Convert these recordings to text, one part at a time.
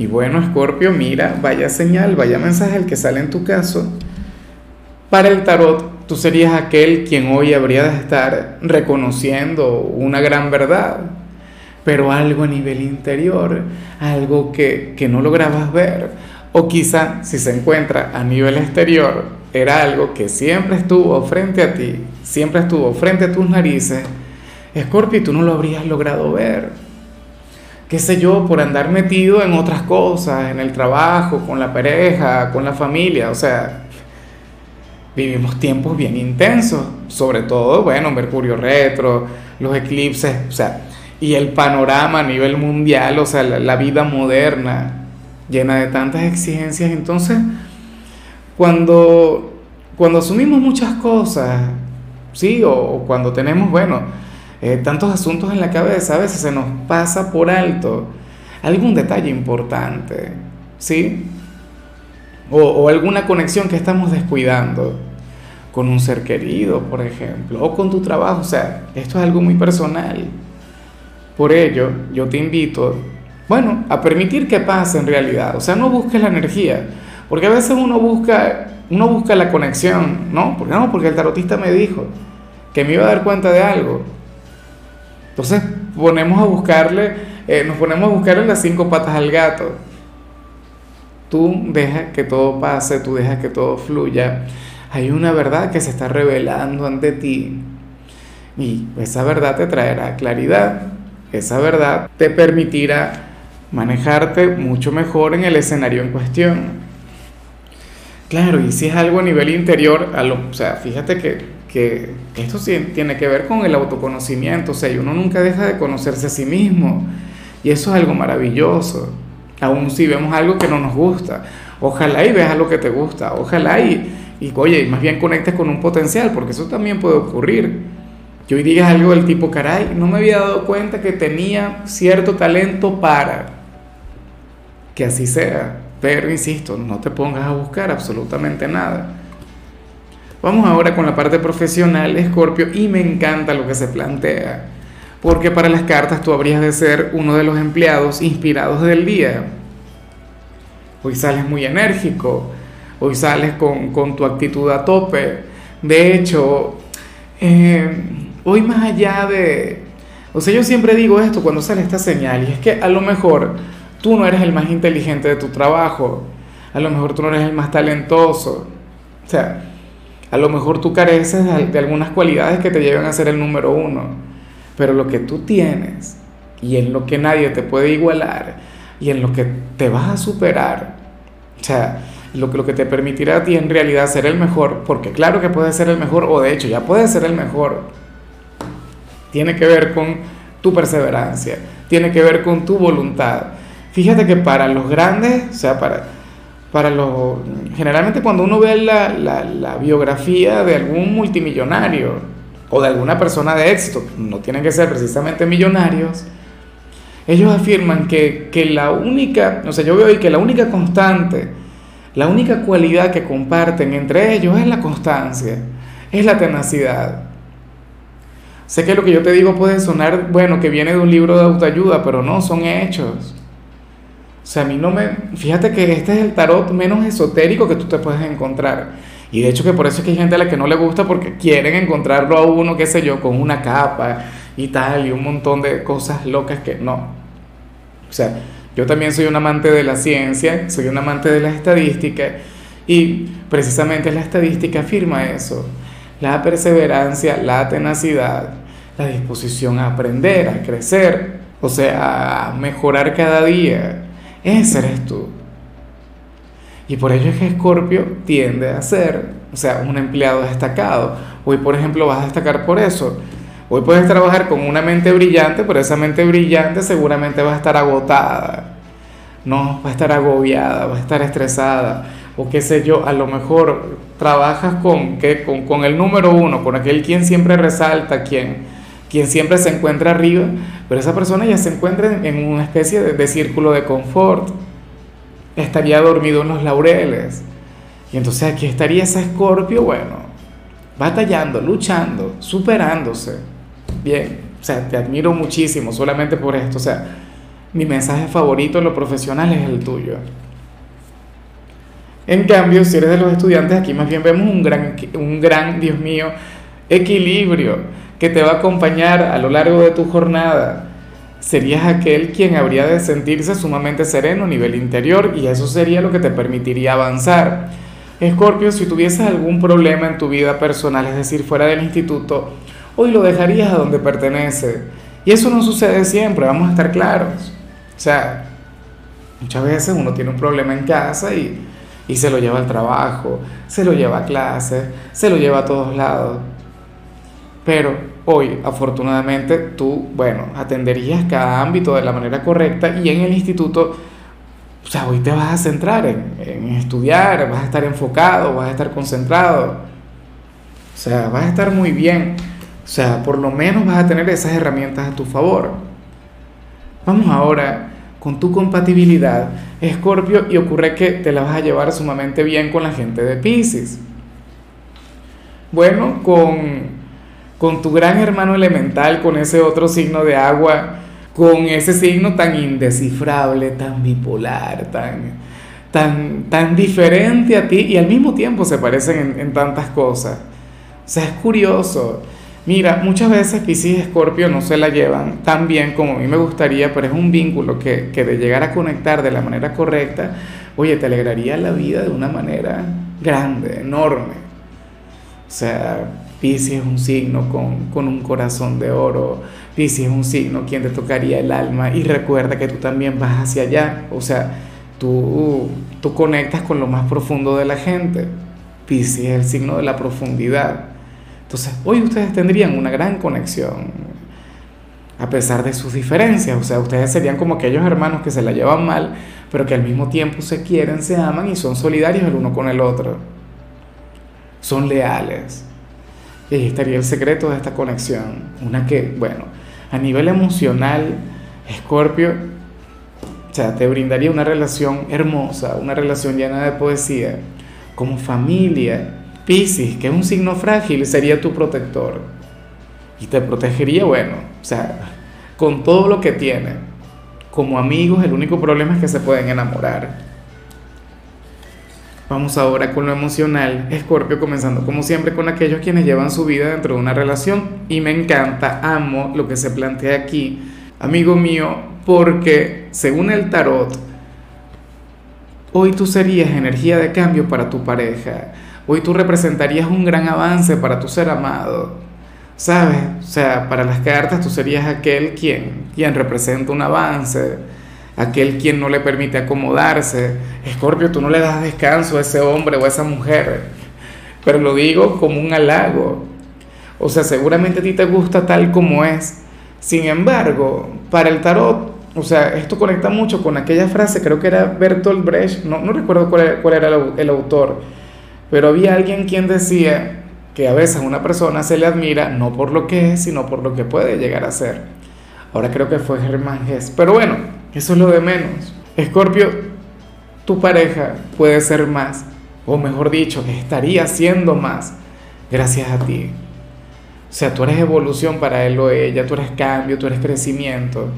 Y bueno, Escorpio, mira, vaya señal, vaya mensaje el que sale en tu caso. Para el tarot, tú serías aquel quien hoy habría de estar reconociendo una gran verdad, pero algo a nivel interior, algo que, que no lograbas ver. O quizá si se encuentra a nivel exterior, era algo que siempre estuvo frente a ti, siempre estuvo frente a tus narices. Escorpio, tú no lo habrías logrado ver qué sé yo, por andar metido en otras cosas, en el trabajo, con la pareja, con la familia, o sea, vivimos tiempos bien intensos, sobre todo, bueno, Mercurio retro, los eclipses, o sea, y el panorama a nivel mundial, o sea, la, vida moderna, llena de tantas exigencias, entonces, cuando, cuando asumimos muchas cosas, sí, o cuando tenemos, bueno, eh, tantos asuntos en la cabeza, a veces se nos pasa por alto algún detalle importante, ¿sí? O, alguna conexión que estamos descuidando con un ser querido, por ejemplo, o con tu trabajo, o sea, esto es algo muy personal. Por ello, yo te invito, bueno, a permitir que pase en realidad, o sea, no busques la energía, porque a veces uno busca, uno busca la conexión, ¿no? Porque no, porque el tarotista me dijo que me iba a dar cuenta de algo, entonces ponemos a buscarle, eh, nos ponemos a buscarle las cinco patas al gato. Tú dejas que todo pase, tú dejas que todo fluya. Hay una verdad que se está revelando ante ti. Y esa verdad te traerá claridad. Esa verdad te permitirá manejarte mucho mejor en el escenario en cuestión. Claro, y si es algo a nivel interior, a lo, o sea, fíjate que que esto tiene que ver con el autoconocimiento, o sea, uno nunca deja de conocerse a sí mismo, y eso es algo maravilloso, aún si vemos algo que no nos gusta, ojalá y veas lo que te gusta, ojalá y, y oye, más bien conectes con un potencial, porque eso también puede ocurrir, que hoy digas algo del tipo, caray, no me había dado cuenta que tenía cierto talento para, que así sea, pero insisto, no te pongas a buscar absolutamente nada Vamos ahora con la parte profesional, Escorpio, y me encanta lo que se plantea, porque para las cartas tú habrías de ser uno de los empleados inspirados del día. Hoy sales muy enérgico, hoy sales con, tu actitud a tope. De hecho, eh, hoy más allá de... O sea, yo siempre digo esto cuando sale esta señal, y es que a lo mejor tú no eres el más inteligente de tu trabajo, a lo mejor tú no eres el más talentoso. O sea, a lo mejor tú careces de, algunas cualidades que te llevan a ser el número uno, pero lo que tú tienes y en lo que nadie te puede igualar y en lo que te vas a superar, o sea, lo lo que te permitirá a ti en realidad ser el mejor, porque claro que puedes ser el mejor, o de hecho ya puedes ser el mejor, tiene que ver con tu perseverancia, tiene que ver con tu voluntad. Fíjate que para los grandes, o sea, para, para los... Generalmente cuando uno ve la, la, biografía de algún multimillonario o de alguna persona de éxito, no tienen que ser precisamente millonarios, ellos afirman que, que la única, o sea, yo veo ahí que la única constante, la única cualidad que comparten entre ellos es la constancia, es la tenacidad. Sé que lo que yo te digo puede sonar, bueno, que viene de un libro de autoayuda, pero no, son hechos. Sea, a mí no me... Fíjate que este es el tarot menos esotérico que tú te puedes encontrar. Y de hecho que por eso es que hay gente a la que no le gusta porque quieren encontrarlo a uno, qué sé yo, con una capa y tal, y un montón de cosas locas que no. O sea, yo también soy un amante de la ciencia, soy un amante de la estadística y precisamente la estadística afirma eso. La perseverancia, la tenacidad, la disposición a aprender, a crecer, o sea, a mejorar cada día ese eres tú. Y por ello es que Escorpio tiende a ser, o sea, un empleado destacado. Hoy, por ejemplo, vas a destacar por eso. Hoy puedes trabajar con una mente brillante, pero esa mente brillante seguramente va a estar agotada. no, va a estar agobiada, va a estar estresada, o qué sé yo, a lo mejor trabajas con, con, con el número uno, con aquel quien siempre resalta, quien, quien siempre se encuentra arriba, pero esa persona ya se encuentra en, una especie de, de círculo de confort, estaría dormido en los laureles. Y entonces aquí estaría ese escorpio, bueno, batallando, luchando, superándose. Bien, o sea, te admiro muchísimo solamente por esto. O sea, mi mensaje favorito en lo profesional es el tuyo. En cambio, si eres de los estudiantes, aquí más bien vemos un gran, un gran, Dios mío, equilibrio que te va a acompañar a lo largo de tu jornada. Serías aquel quien habría de sentirse sumamente sereno a nivel interior y eso sería lo que te permitiría avanzar. Escorpio, si tuvieses algún problema en tu vida personal, es decir, fuera del instituto, hoy lo dejarías a donde pertenece. Y eso no sucede siempre, vamos a estar claros. O sea, muchas veces uno tiene un problema en casa y, y se lo lleva al trabajo, se lo lleva a clases, se lo lleva a todos lados. Pero hoy, afortunadamente, tú, bueno, atenderías cada ámbito de la manera correcta y en el instituto, o sea, hoy te vas a centrar en, estudiar, vas a estar enfocado, vas a estar concentrado. O sea, vas a estar muy bien. O sea, por lo menos vas a tener esas herramientas a tu favor. Vamos ahora con tu compatibilidad, Escorpio, y ocurre que te la vas a llevar sumamente bien con la gente de Pisces. Bueno, con, con tu gran hermano elemental, con ese otro signo de agua, con ese signo tan indescifrable, tan bipolar, tan, tan, tan diferente a ti y al mismo tiempo se parecen en, tantas cosas. O sea, es curioso. Mira, muchas veces Pisces y Escorpio no se la llevan tan bien como a mí me gustaría, pero es un vínculo que, que de llegar a conectar de la manera correcta, oye, te alegraría la vida de una manera grande, enorme. O sea, Pisces es un signo con, con un corazón de oro, Pisces es un signo quien te tocaría el alma y recuerda que tú también vas hacia allá, o sea, tú, tú conectas con lo más profundo de la gente. Pisces es el signo de la profundidad. Entonces, hoy ustedes tendrían una gran conexión, a pesar de sus diferencias. O sea, ustedes serían como aquellos hermanos que se la llevan mal, pero que al mismo tiempo se quieren, se aman y son solidarios el uno con el otro. Son leales. Y estaría el secreto de esta conexión. Una que, bueno, a nivel emocional, Escorpio, o sea, te brindaría una relación hermosa, una relación llena de poesía, como familia, Piscis, que es un signo frágil, sería tu protector. Y te protegería, bueno, o sea, con todo lo que tiene. Como amigos, el único problema es que se pueden enamorar. Vamos ahora con lo emocional. Escorpio comenzando como siempre con aquellos quienes llevan su vida dentro de una relación. Y me encanta, amo lo que se plantea aquí, amigo mío, porque según el tarot, hoy tú serías energía de cambio para tu pareja Hoy tú representarías un gran avance para tu ser amado. ¿Sabes? O sea, para las cartas tú serías aquel quien, quien representa un avance, aquel quien no le permite acomodarse. Escorpio, tú no le das descanso a ese hombre o a esa mujer, pero lo digo como un halago. O sea, seguramente a ti te gusta tal como es. Sin embargo, para el tarot, o sea, esto conecta mucho con aquella frase, creo que era Bertolt Brecht, no, no recuerdo cuál era, el, el autor pero había alguien quien decía que a veces a una persona se le admira no por lo que es, sino por lo que puede llegar a ser. Ahora creo que fue Germán Gess. Pero bueno, eso es lo de menos. Escorpio, tu pareja puede ser más, o mejor dicho, estaría siendo más gracias a ti. O sea, tú eres evolución para él o ella, tú eres cambio, tú eres crecimiento.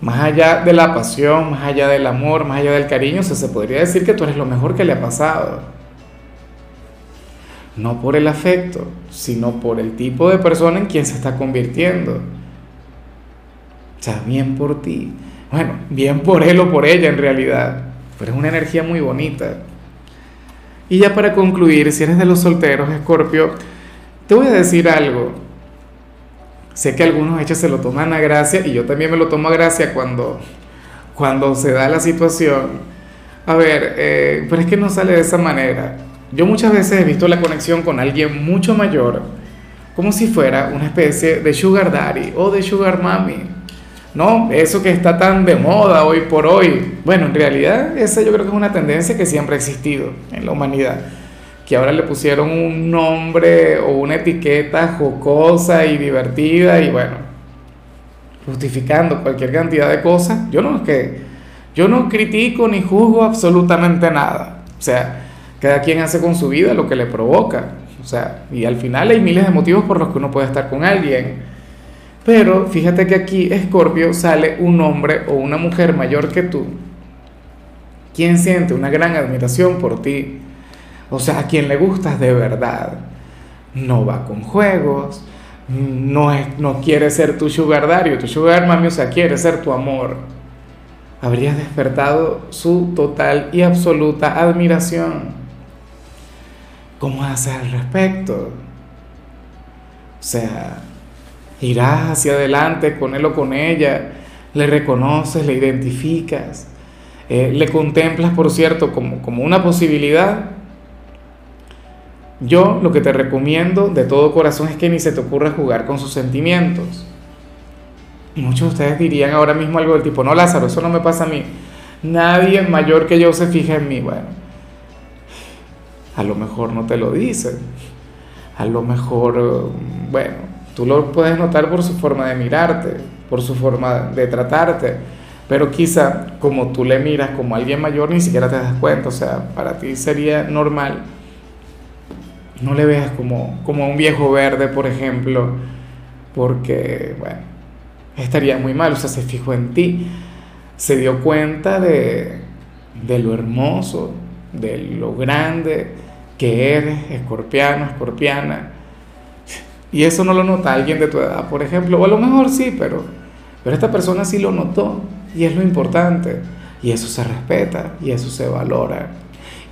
Más allá de la pasión, más allá del amor, más allá del cariño, se podría decir que tú eres lo mejor que le ha pasado no por el afecto, sino por el tipo de persona en quien se está convirtiendo. Sea, bien por ti. Bueno, bien por él o por ella en realidad. Pero es una energía muy bonita. Y ya para concluir, si eres de los solteros, Escorpio, te voy a decir algo. Sé que algunos hechos se lo toman a gracia y yo también me lo tomo a gracia cuando, cuando se da la situación. A ver, eh, pero es que no sale de esa manera. Yo muchas veces he visto la conexión con alguien mucho mayor como si fuera una especie de sugar daddy o de sugar mommy. No, eso que está tan de moda hoy por hoy. Bueno, en realidad esa yo creo que es una tendencia que siempre ha existido en la humanidad. Que ahora le pusieron un nombre o una etiqueta jocosa y divertida y bueno, justificando cualquier cantidad de cosas. Yo no es que yo no critico ni juzgo absolutamente nada. O sea, cada quien hace con su vida lo que le provoca. O sea, y al final hay miles de motivos por los que uno puede estar con alguien pero fíjate que aquí, Escorpio, sale un hombre o una mujer mayor que tú, quien siente una gran admiración por ti, o sea, a quien le gustas de verdad. No va con juegos, no, es, no quiere ser tu sugar daddy tu sugar mami, o sea, quiere ser tu amor. Habrías despertado su total y absoluta admiración. ¿Cómo haces al respecto? O sea, irás hacia adelante con él o con ella, le reconoces, le identificas, eh, le contemplas, por cierto, como, como una posibilidad. Yo lo que te recomiendo de todo corazón es que ni se te ocurra jugar con sus sentimientos. Muchos de ustedes dirían ahora mismo algo del tipo, no Lázaro, eso no me pasa a mí. Nadie mayor que yo se fija en mí. Bueno, a lo mejor no te lo dicen. A lo mejor, bueno, Tú lo puedes notar por su forma de mirarte, por su forma de tratarte, pero quizá como tú le miras como alguien mayor ni siquiera te das cuenta, o sea, para ti sería normal. No le veas como, como a un viejo verde, por ejemplo, porque, bueno, estaría muy mal, o sea, se fijó en ti, se dio cuenta de, de lo hermoso, de lo grande que eres, escorpiano, escorpiana y eso no lo nota alguien de tu edad, por ejemplo, o a lo mejor sí, pero, pero esta persona sí lo notó y es lo importante. Y eso se respeta y eso se valora.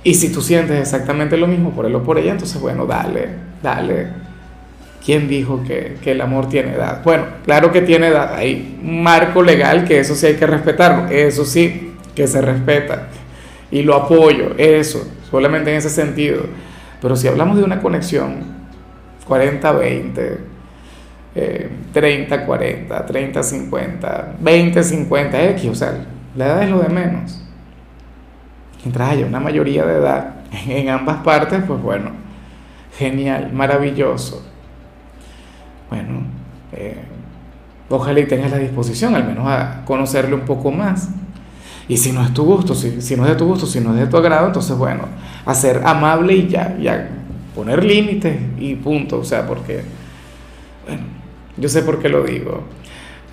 Y si tú sientes exactamente lo mismo por él o por ella, entonces bueno, dale, dale. ¿Quién dijo que, que, el amor tiene edad? Bueno, claro que tiene edad. Hay un marco legal que eso sí hay que respetarlo. Eso sí, que se respeta. Y lo apoyo, eso, solamente en ese sentido. Pero si hablamos de una conexión 40-20, 30-40, 30-50, 20-50X, o sea, la edad es lo de menos. Mientras haya una mayoría de edad en ambas partes, pues bueno, genial, maravilloso. Bueno, eh, ojalá y tengas la disposición al menos a conocerle un poco más. Y si no es tu gusto, si, no es de tu gusto, si no es de tu agrado, entonces bueno, a ser amable y ya, ya poner límites y punto, o sea, porque, bueno, yo sé por qué lo digo.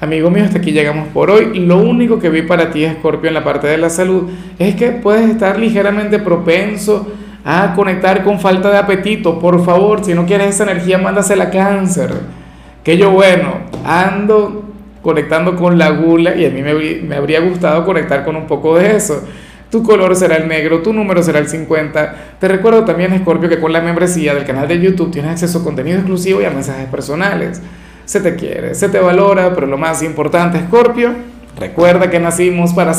Amigo mío, hasta aquí llegamos por hoy. Lo único que vi para ti, Scorpio, en la parte de la salud, es que puedes estar ligeramente propenso a conectar con falta de apetito. Por favor, si no quieres esa energía, mándasela a cáncer. Que yo, bueno, ando conectando con la gula y a mí me, me habría gustado conectar con un poco de eso tu color será el negro, tu número será el 50. Te recuerdo también, Scorpio, que con la membresía del canal de YouTube tienes acceso a contenido exclusivo y a mensajes personales. Se te quiere, se te valora, pero lo más importante, Scorpio, recuerda que nacimos para